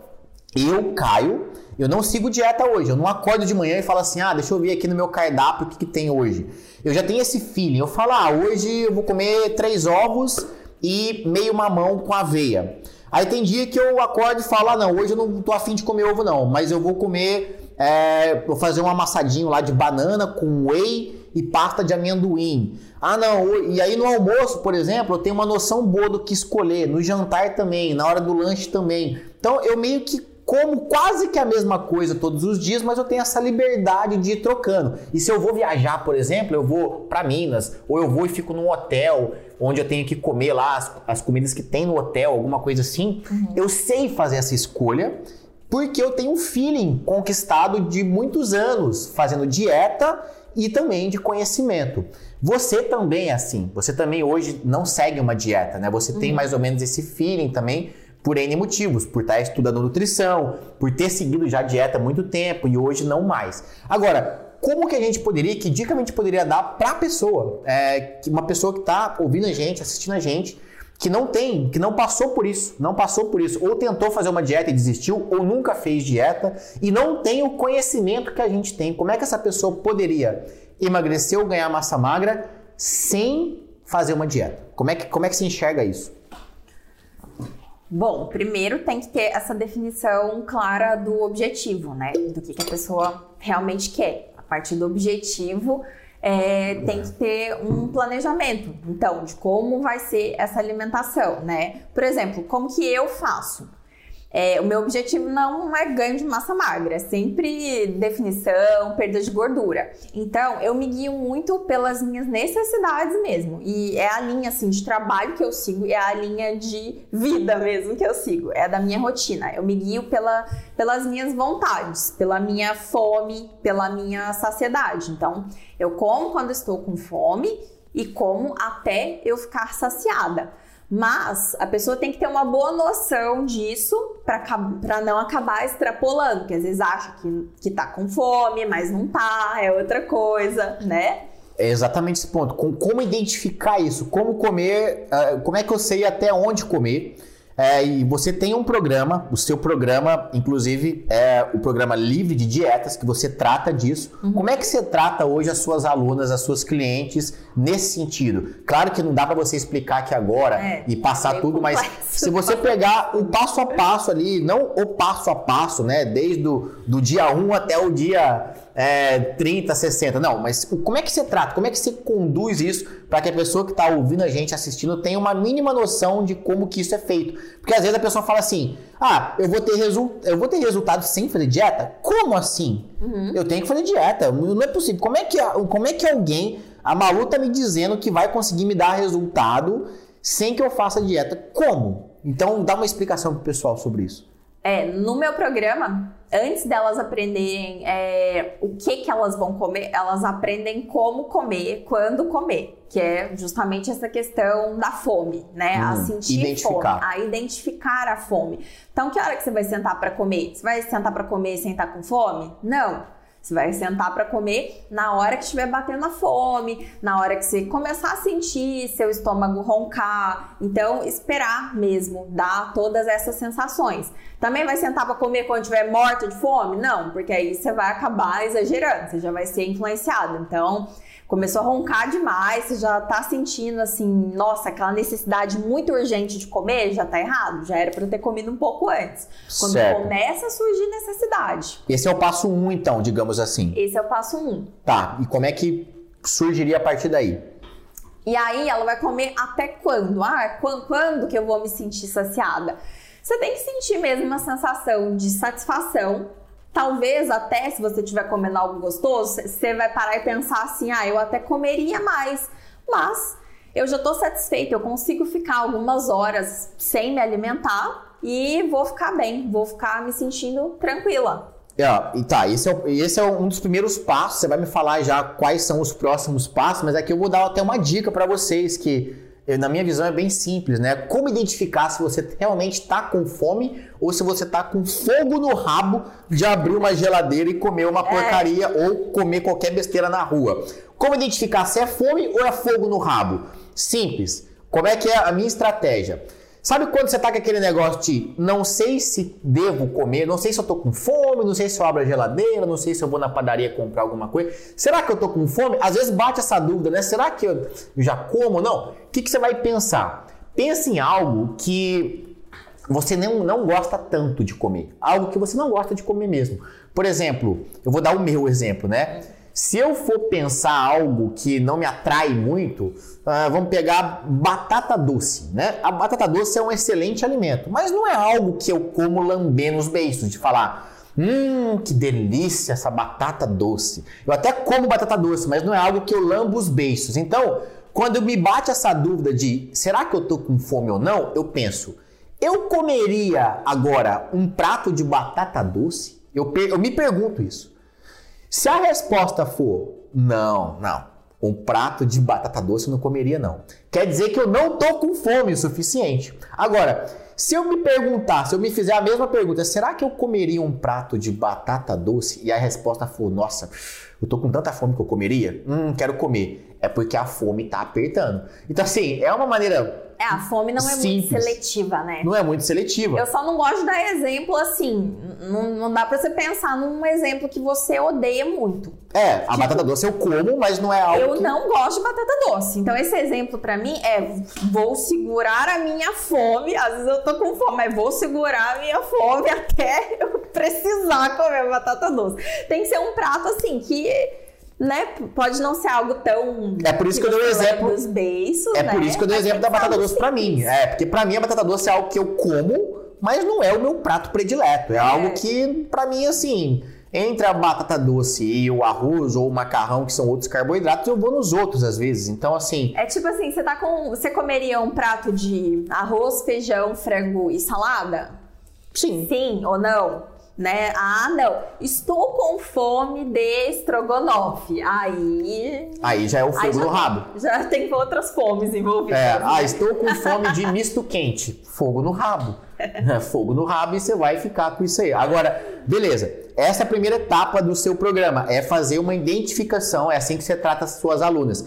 eu, Caio, eu não sigo dieta hoje. Eu não acordo de manhã e falo assim: ah, deixa eu ver aqui no meu cardápio o que, que tem hoje. Eu já tenho esse feeling. Eu falo: ah, hoje eu vou comer três ovos e meio mamão com aveia. Aí tem dia que eu acordo e falo: ah, não, hoje eu não tô afim de comer ovo, não, mas eu vou comer. É, vou fazer um amassadinho lá de banana com whey e pasta de amendoim. Ah, não, e aí no almoço, por exemplo, eu tenho uma noção boa do que escolher, no jantar também, na hora do lanche também. Então eu meio que como quase que a mesma coisa todos os dias, mas eu tenho essa liberdade de ir trocando. E se eu vou viajar, por exemplo, eu vou para Minas, ou eu vou e fico num hotel onde eu tenho que comer lá as, as comidas que tem no hotel, alguma coisa assim, uhum. eu sei fazer essa escolha porque eu tenho um feeling conquistado de muitos anos fazendo dieta e também de conhecimento. Você também é assim. Você também hoje não segue uma dieta, né? Você uhum. tem mais ou menos esse feeling também por N motivos, por estar estudando nutrição, por ter seguido já dieta há muito tempo e hoje não mais. Agora, como que a gente poderia, que dica a gente poderia dar para a pessoa, é, uma pessoa que está ouvindo a gente, assistindo a gente, que não tem, que não passou por isso, não passou por isso, ou tentou fazer uma dieta e desistiu, ou nunca fez dieta e não tem o conhecimento que a gente tem. Como é que essa pessoa poderia emagrecer ou ganhar massa magra sem fazer uma dieta? Como é que, como é que se enxerga isso? Bom, primeiro tem que ter essa definição clara do objetivo, né? Do que, que a pessoa realmente quer. A partir do objetivo, é, tem que ter um planejamento, então, de como vai ser essa alimentação, né? Por exemplo, como que eu faço? É, o meu objetivo não é ganho de massa magra, é sempre definição, perda de gordura. Então, eu me guio muito pelas minhas necessidades mesmo. E é a linha assim de trabalho que eu sigo, é a linha de vida mesmo que eu sigo, é da minha rotina. Eu me guio pela, pelas minhas vontades, pela minha fome, pela minha saciedade. Então, eu como quando estou com fome e como até eu ficar saciada. Mas a pessoa tem que ter uma boa noção disso para não acabar extrapolando, que às vezes acha que, que tá com fome, mas não tá, é outra coisa, né? É exatamente esse ponto. Com, como identificar isso? Como comer? Uh, como é que eu sei até onde comer? É, e você tem um programa, o seu programa, inclusive, é o programa livre de dietas, que você trata disso. Uhum. Como é que você trata hoje as suas alunas, as suas clientes nesse sentido? Claro que não dá para você explicar aqui agora é, e passar tudo, complexo. mas se você pegar o passo a passo ali, não o passo a passo, né? Desde o do dia 1 até o dia é, 30, 60. Não, mas como é que você trata? Como é que você conduz isso para que a pessoa que está ouvindo a gente, assistindo, tenha uma mínima noção de como que isso é feito? Porque às vezes a pessoa fala assim: ah, eu vou ter, resu eu vou ter resultado sem fazer dieta? Como assim? Uhum. Eu tenho que fazer dieta. Não é possível. Como é que, como é que alguém. A Malu tá me dizendo que vai conseguir me dar resultado sem que eu faça dieta. Como? Então dá uma explicação pro pessoal sobre isso. É, no meu programa, antes delas aprenderem é, o que, que elas vão comer, elas aprendem como comer, quando comer. Que é justamente essa questão da fome, né? Hum, a sentir fome, a identificar a fome. Então, que hora que você vai sentar para comer? Você vai sentar para comer sem estar com fome? Não. Você vai sentar para comer na hora que estiver batendo a fome, na hora que você começar a sentir seu estômago roncar. Então, esperar mesmo, dar todas essas sensações. Também vai sentar para comer quando estiver morta de fome? Não, porque aí você vai acabar exagerando, você já vai ser influenciado. Então, começou a roncar demais, você já tá sentindo assim, nossa, aquela necessidade muito urgente de comer, já tá errado, já era para eu ter comido um pouco antes. Quando certo. começa a surgir necessidade. Esse é o passo um, então, digamos assim. Esse é o passo um. Tá, e como é que surgiria a partir daí? E aí ela vai comer até quando? Ah, quando, quando que eu vou me sentir saciada? Você tem que sentir mesmo uma sensação de satisfação Talvez até se você estiver comendo algo gostoso, você vai parar e pensar assim: ah, eu até comeria mais, mas eu já estou satisfeita, eu consigo ficar algumas horas sem me alimentar e vou ficar bem, vou ficar me sentindo tranquila. É, e tá, esse é, esse é um dos primeiros passos. Você vai me falar já quais são os próximos passos, mas aqui eu vou dar até uma dica para vocês que na minha visão, é bem simples, né? Como identificar se você realmente está com fome ou se você está com fogo no rabo de abrir uma geladeira e comer uma é. porcaria ou comer qualquer besteira na rua? Como identificar se é fome ou é fogo no rabo? Simples. Como é que é a minha estratégia? Sabe quando você tá com aquele negócio de não sei se devo comer, não sei se eu tô com fome, não sei se eu abro a geladeira, não sei se eu vou na padaria comprar alguma coisa. Será que eu tô com fome? Às vezes bate essa dúvida, né? Será que eu já como? Não. O que, que você vai pensar? Pensa em algo que você não, não gosta tanto de comer. Algo que você não gosta de comer mesmo. Por exemplo, eu vou dar o meu exemplo, né? Se eu for pensar algo que não me atrai muito, uh, vamos pegar batata doce, né? A batata doce é um excelente alimento, mas não é algo que eu como lambendo os beiços, de falar, hum, que delícia essa batata doce. Eu até como batata doce, mas não é algo que eu lambo os beiços. Então, quando me bate essa dúvida de será que eu tô com fome ou não, eu penso, eu comeria agora um prato de batata doce? Eu, eu me pergunto isso. Se a resposta for não, não, um prato de batata doce eu não comeria não. Quer dizer que eu não tô com fome o suficiente. Agora, se eu me perguntar, se eu me fizer a mesma pergunta, será que eu comeria um prato de batata doce? E a resposta for, nossa, eu tô com tanta fome que eu comeria? Hum, quero comer. É porque a fome tá apertando. Então, assim, é uma maneira é, a fome não é Simples. muito seletiva, né? Não é muito seletiva. Eu só não gosto de dar exemplo assim. Não, não dá pra você pensar num exemplo que você odeia muito. É, a tipo, batata doce eu como, mas não é algo. Eu que... não gosto de batata doce. Então, esse exemplo para mim é: vou segurar a minha fome. Às vezes eu tô com fome, mas vou segurar a minha fome até eu precisar comer batata doce. Tem que ser um prato assim que né? Pode não ser algo tão. É por isso que, eu dei o exemplo. Dos beiços, é né? por isso que eu dei o exemplo da batata doce para mim. É, porque para mim a batata doce é algo que eu como, mas não é o meu prato predileto. É, é. algo que, para mim, assim, entre a batata doce e o arroz ou o macarrão, que são outros carboidratos, eu vou nos outros às vezes. Então, assim. É tipo assim, você tá com. Você comeria um prato de arroz, feijão, frango e salada? Sim. Sim ou não? Né? Ah, não, estou com fome de estrogonofe. Aí. Aí já é o fogo no rabo. Já tem outras fomes envolvidas. É, né? ah, estou com fome de misto quente. Fogo no rabo. É, fogo no rabo e você vai ficar com isso aí. Agora, beleza. Essa é a primeira etapa do seu programa, é fazer uma identificação, é assim que você trata as suas alunas.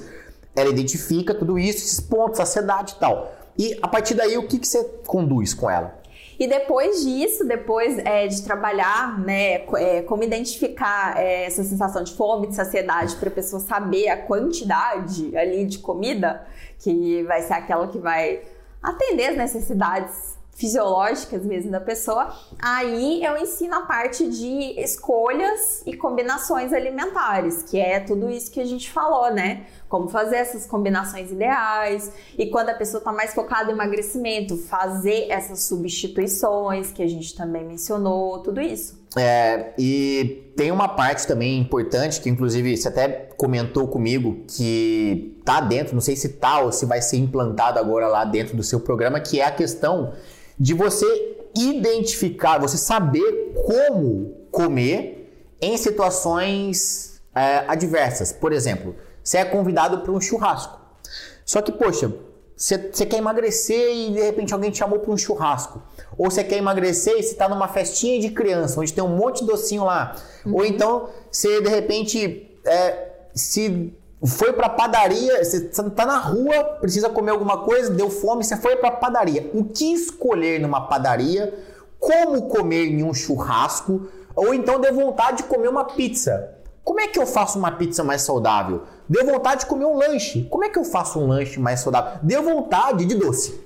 Ela identifica tudo isso, esses pontos, saciedade e tal. E a partir daí, o que, que você conduz com ela? E depois disso, depois é, de trabalhar, né, é, como identificar é, essa sensação de fome, de saciedade, para a pessoa saber a quantidade ali de comida, que vai ser aquela que vai atender as necessidades fisiológicas mesmo da pessoa, aí eu ensino a parte de escolhas e combinações alimentares, que é tudo isso que a gente falou, né? Como fazer essas combinações ideais e quando a pessoa está mais focada em emagrecimento, fazer essas substituições que a gente também mencionou, tudo isso. É, e tem uma parte também importante que, inclusive, você até comentou comigo que tá dentro, não sei se tá ou se vai ser implantado agora lá dentro do seu programa, que é a questão de você identificar, você saber como comer em situações é, adversas. Por exemplo, você é convidado para um churrasco. Só que, poxa, você, quer emagrecer e de repente alguém te chamou para um churrasco. Ou você quer emagrecer e você está numa festinha de criança, onde tem um monte de docinho lá. Uhum. Ou então você de repente é, se foi para padaria, você está na rua, precisa comer alguma coisa, deu fome, você foi para padaria. O que escolher numa padaria? Como comer em um churrasco? Ou então deu vontade de comer uma pizza. Como é que eu faço uma pizza mais saudável? Deu vontade de comer um lanche. Como é que eu faço um lanche mais saudável? Deu vontade de doce.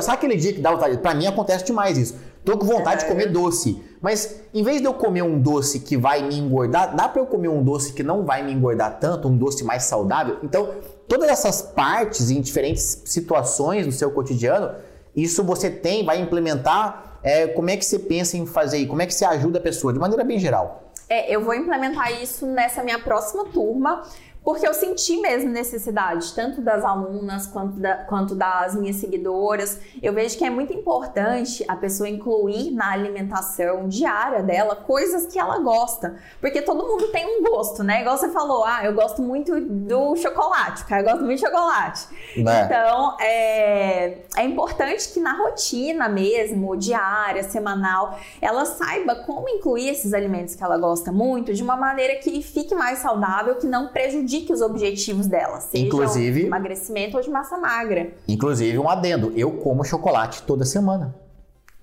Sabe aquele dia que dá vontade? Pra mim acontece demais isso. Tô com vontade é. de comer doce. Mas em vez de eu comer um doce que vai me engordar, dá para eu comer um doce que não vai me engordar tanto, um doce mais saudável? Então, todas essas partes em diferentes situações do seu cotidiano, isso você tem, vai implementar. É, como é que você pensa em fazer? Como é que você ajuda a pessoa? De maneira bem geral. É, eu vou implementar isso nessa minha próxima turma, porque eu senti mesmo necessidade, tanto das alunas quanto, da, quanto das minhas seguidoras. Eu vejo que é muito importante a pessoa incluir na alimentação diária dela coisas que ela gosta, porque todo mundo tem um gosto, né? Igual você falou, ah, eu gosto muito do chocolate, cara, eu gosto muito de chocolate. Né? Então, é, é importante que na rotina mesmo, diária, semanal, ela saiba como incluir esses alimentos que ela gosta muito de uma maneira que fique mais saudável, que não prejudique prejudique os objetivos dela, seja inclusive, de emagrecimento ou de massa magra. Inclusive, um adendo, eu como chocolate toda semana.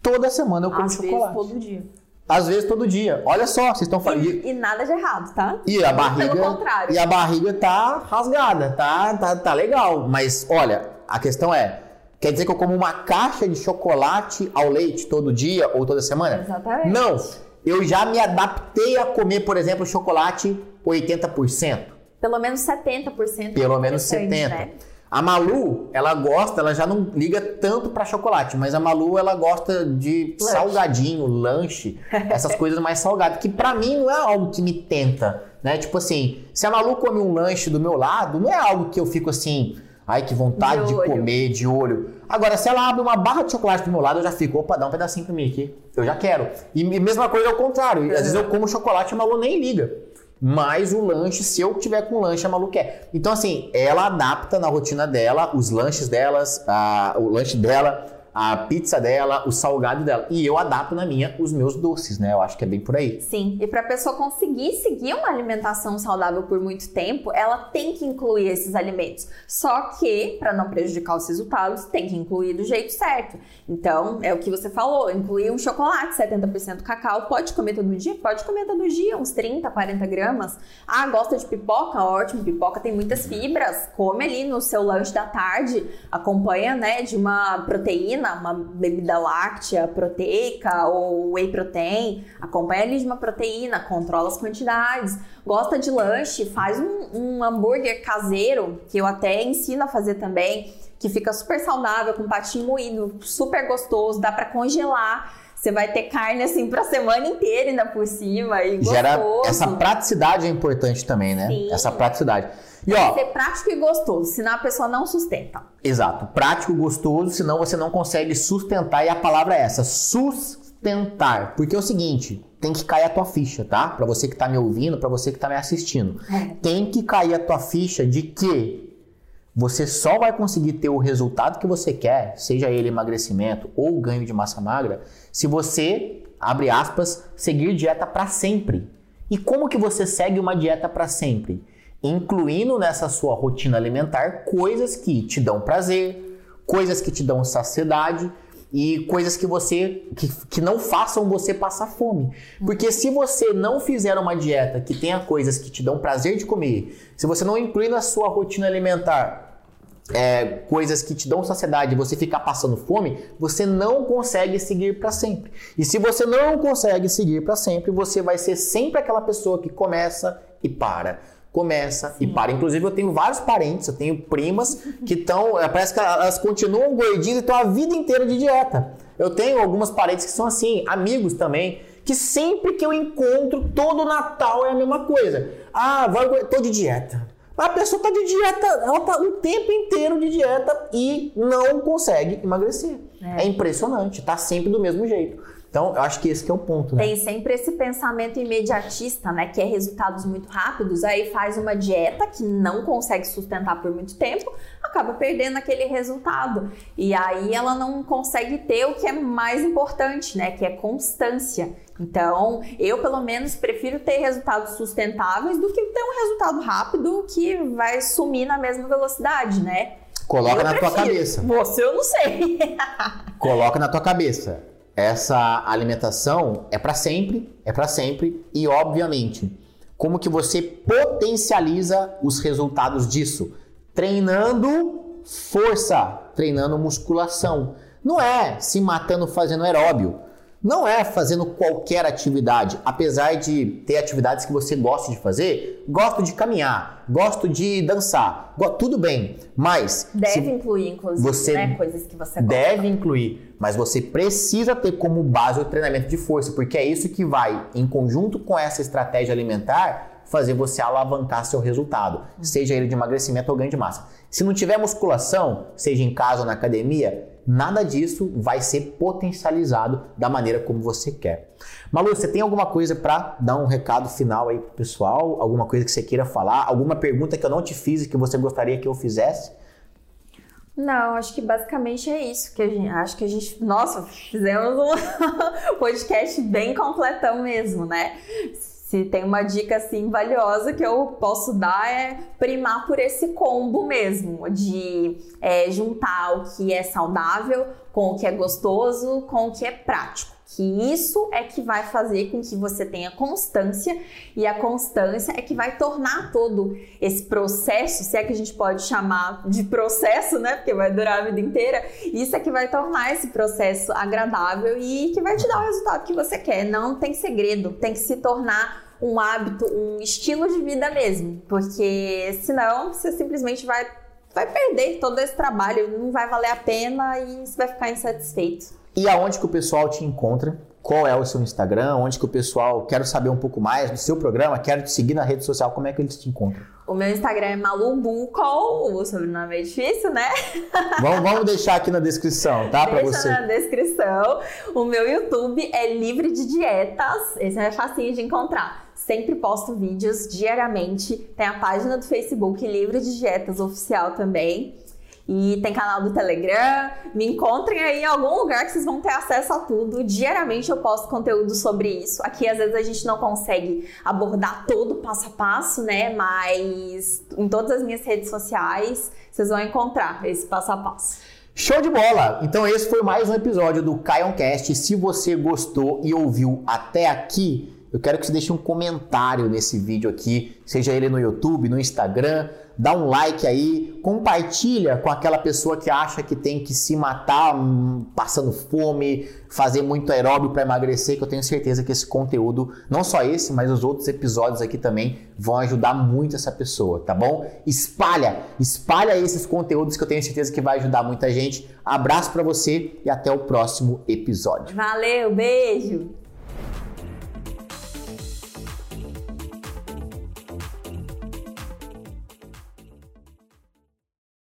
Toda semana eu como Às chocolate. Vezes, todo dia. Às vezes todo dia. Olha só, vocês estão falando. E, e, nada de errado, tá? E a barriga. Pelo contrário. E a barriga tá rasgada, tá, tá, tá legal. Mas olha, a questão é. Quer dizer que eu como uma caixa de chocolate ao leite todo dia ou toda semana? Exatamente. Não. Eu já me adaptei a comer, por exemplo, chocolate 80%. Pelo menos 70%. Pelo menos 70%. Né? A Malu, ela gosta, ela já não liga tanto para chocolate, mas a Malu, ela gosta de lanche. salgadinho, lanche, essas coisas mais salgadas, que para mim não é algo que me tenta, né? Tipo assim, se a Malu come um lanche do meu lado, não é algo que eu fico assim, ai que vontade de, de comer, de olho. Agora, se ela abre uma barra de chocolate do meu lado, eu já fico, opa, dá um pedacinho pra mim aqui. Eu já quero. E mesma coisa ao contrário. Às vezes eu como chocolate e a Malu nem liga mais o lanche, se eu tiver com lanche, a Malu quer. Então, assim, ela adapta na rotina dela os lanches delas, a, o lanche dela, a pizza dela, o salgado dela. E eu adapto na minha os meus doces, né? Eu acho que é bem por aí. Sim, e para a pessoa conseguir seguir uma alimentação saudável por muito tempo, ela tem que incluir esses alimentos. Só que, para não prejudicar os resultados, tem que incluir do jeito certo. Então, é o que você falou, incluir um chocolate 70% cacau, pode comer todo dia? Pode comer todo dia, uns 30, 40 gramas. Ah, gosta de pipoca? Ótimo, pipoca tem muitas fibras. Come ali no seu lanche da tarde, acompanha, né, de uma proteína proteína, uma bebida láctea proteica ou whey protein, acompanha ali de uma proteína, controla as quantidades. Gosta de lanche, faz um, um hambúrguer caseiro, que eu até ensino a fazer também, que fica super saudável, com patinho moído, super gostoso, dá para congelar. Você vai ter carne assim pra semana inteira ainda por cima e gostoso. Gera essa praticidade é importante também, né? Sim. Essa praticidade. E, ó, ser prático e gostoso, senão a pessoa não sustenta. Exato. Prático e gostoso, senão você não consegue sustentar. E a palavra é essa: sustentar. Porque é o seguinte, tem que cair a tua ficha, tá? Para você que tá me ouvindo, para você que tá me assistindo. É. Tem que cair a tua ficha de que você só vai conseguir ter o resultado que você quer, seja ele emagrecimento ou ganho de massa magra, se você, abre aspas, seguir dieta para sempre. E como que você segue uma dieta para sempre? Incluindo nessa sua rotina alimentar coisas que te dão prazer, coisas que te dão saciedade e coisas que você que, que não façam você passar fome. Porque se você não fizer uma dieta que tenha coisas que te dão prazer de comer, se você não incluir na sua rotina alimentar é, coisas que te dão saciedade e você ficar passando fome, você não consegue seguir para sempre. E se você não consegue seguir para sempre, você vai ser sempre aquela pessoa que começa e para começa Sim. e para. Inclusive, eu tenho vários parentes, eu tenho primas que estão, é, parece que elas continuam gordinhas e estão a vida inteira de dieta. Eu tenho algumas parentes que são assim, amigos também, que sempre que eu encontro, todo Natal é a mesma coisa. Ah, vou, tô de dieta. A pessoa está de dieta, ela está o tempo inteiro de dieta e não consegue emagrecer. É, é impressionante, está sempre do mesmo jeito. Então, eu acho que esse que é o ponto, né? Tem sempre esse pensamento imediatista, né? Que é resultados muito rápidos. Aí faz uma dieta que não consegue sustentar por muito tempo, acaba perdendo aquele resultado. E aí ela não consegue ter o que é mais importante, né? Que é constância. Então, eu pelo menos prefiro ter resultados sustentáveis do que ter um resultado rápido que vai sumir na mesma velocidade, né? Coloca eu na prefiro. tua cabeça. Você eu não sei. Coloca na tua cabeça essa alimentação é para sempre, é para sempre e obviamente, como que você potencializa os resultados disso? Treinando força, treinando musculação. Não é se matando fazendo aeróbio. Não é fazendo qualquer atividade, apesar de ter atividades que você gosta de fazer, gosto de caminhar, gosto de dançar, tudo bem, mas deve incluir inclusive, você né, coisas que você gosta. Deve incluir, mas você precisa ter como base o treinamento de força, porque é isso que vai em conjunto com essa estratégia alimentar fazer você alavancar seu resultado, seja ele de emagrecimento ou ganho de massa. Se não tiver musculação, seja em casa ou na academia, nada disso vai ser potencializado da maneira como você quer. Malu, você tem alguma coisa para dar um recado final aí pro pessoal? Alguma coisa que você queira falar? Alguma pergunta que eu não te fiz e que você gostaria que eu fizesse? Não, acho que basicamente é isso que a gente, acho que a gente, nossa, fizemos um podcast bem completão mesmo, né? Se tem uma dica assim valiosa que eu posso dar é primar por esse combo mesmo de é, juntar o que é saudável com o que é gostoso com o que é prático que isso é que vai fazer com que você tenha constância e a constância é que vai tornar todo esse processo, se é que a gente pode chamar de processo, né, porque vai durar a vida inteira, isso é que vai tornar esse processo agradável e que vai te dar o resultado que você quer. Não tem segredo, tem que se tornar um hábito, um estilo de vida mesmo, porque senão você simplesmente vai vai perder todo esse trabalho, não vai valer a pena e você vai ficar insatisfeito. E aonde que o pessoal te encontra? Qual é o seu Instagram? Onde que o pessoal quer saber um pouco mais do seu programa? Quero te seguir na rede social. Como é que eles te encontram? O meu Instagram é malubucol, o sobrenome é difícil, né? Vamos, vamos deixar aqui na descrição, tá? Para você. na descrição. O meu YouTube é livre de dietas. Esse é facinho de encontrar. Sempre posto vídeos diariamente. Tem a página do Facebook Livre de Dietas Oficial também. E tem canal do Telegram. Me encontrem aí em algum lugar que vocês vão ter acesso a tudo. Diariamente eu posto conteúdo sobre isso. Aqui às vezes a gente não consegue abordar todo passo a passo, né? Mas em todas as minhas redes sociais vocês vão encontrar esse passo a passo. Show de bola! Então esse foi mais um episódio do Caioncast. Se você gostou e ouviu até aqui, eu quero que você deixe um comentário nesse vídeo aqui, seja ele no YouTube, no Instagram, dá um like aí, compartilha com aquela pessoa que acha que tem que se matar hum, passando fome, fazer muito aeróbio para emagrecer, que eu tenho certeza que esse conteúdo, não só esse, mas os outros episódios aqui também vão ajudar muito essa pessoa, tá bom? Espalha, espalha esses conteúdos que eu tenho certeza que vai ajudar muita gente. Abraço para você e até o próximo episódio. Valeu, beijo.